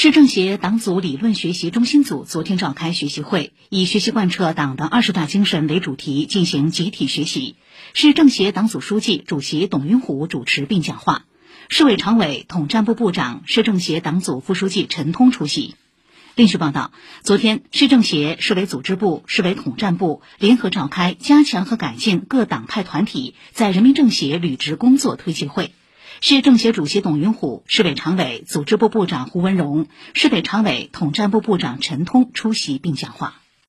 市政协党组理论学习中心组昨天召开学习会，以“学习贯彻党的二十大精神”为主题进行集体学习。市政协党组书记、主席董云虎主持并讲话，市委常委、统战部部长、市政协党组副书记陈通出席。另据报道，昨天市政协、市委组织部、市委统战部联合召开加强和改进各党派团体在人民政协履职工作推进会。市政协主席董云虎、市委常委、组织部部长胡文荣、市委常委、统战部部长陈通出席并讲话。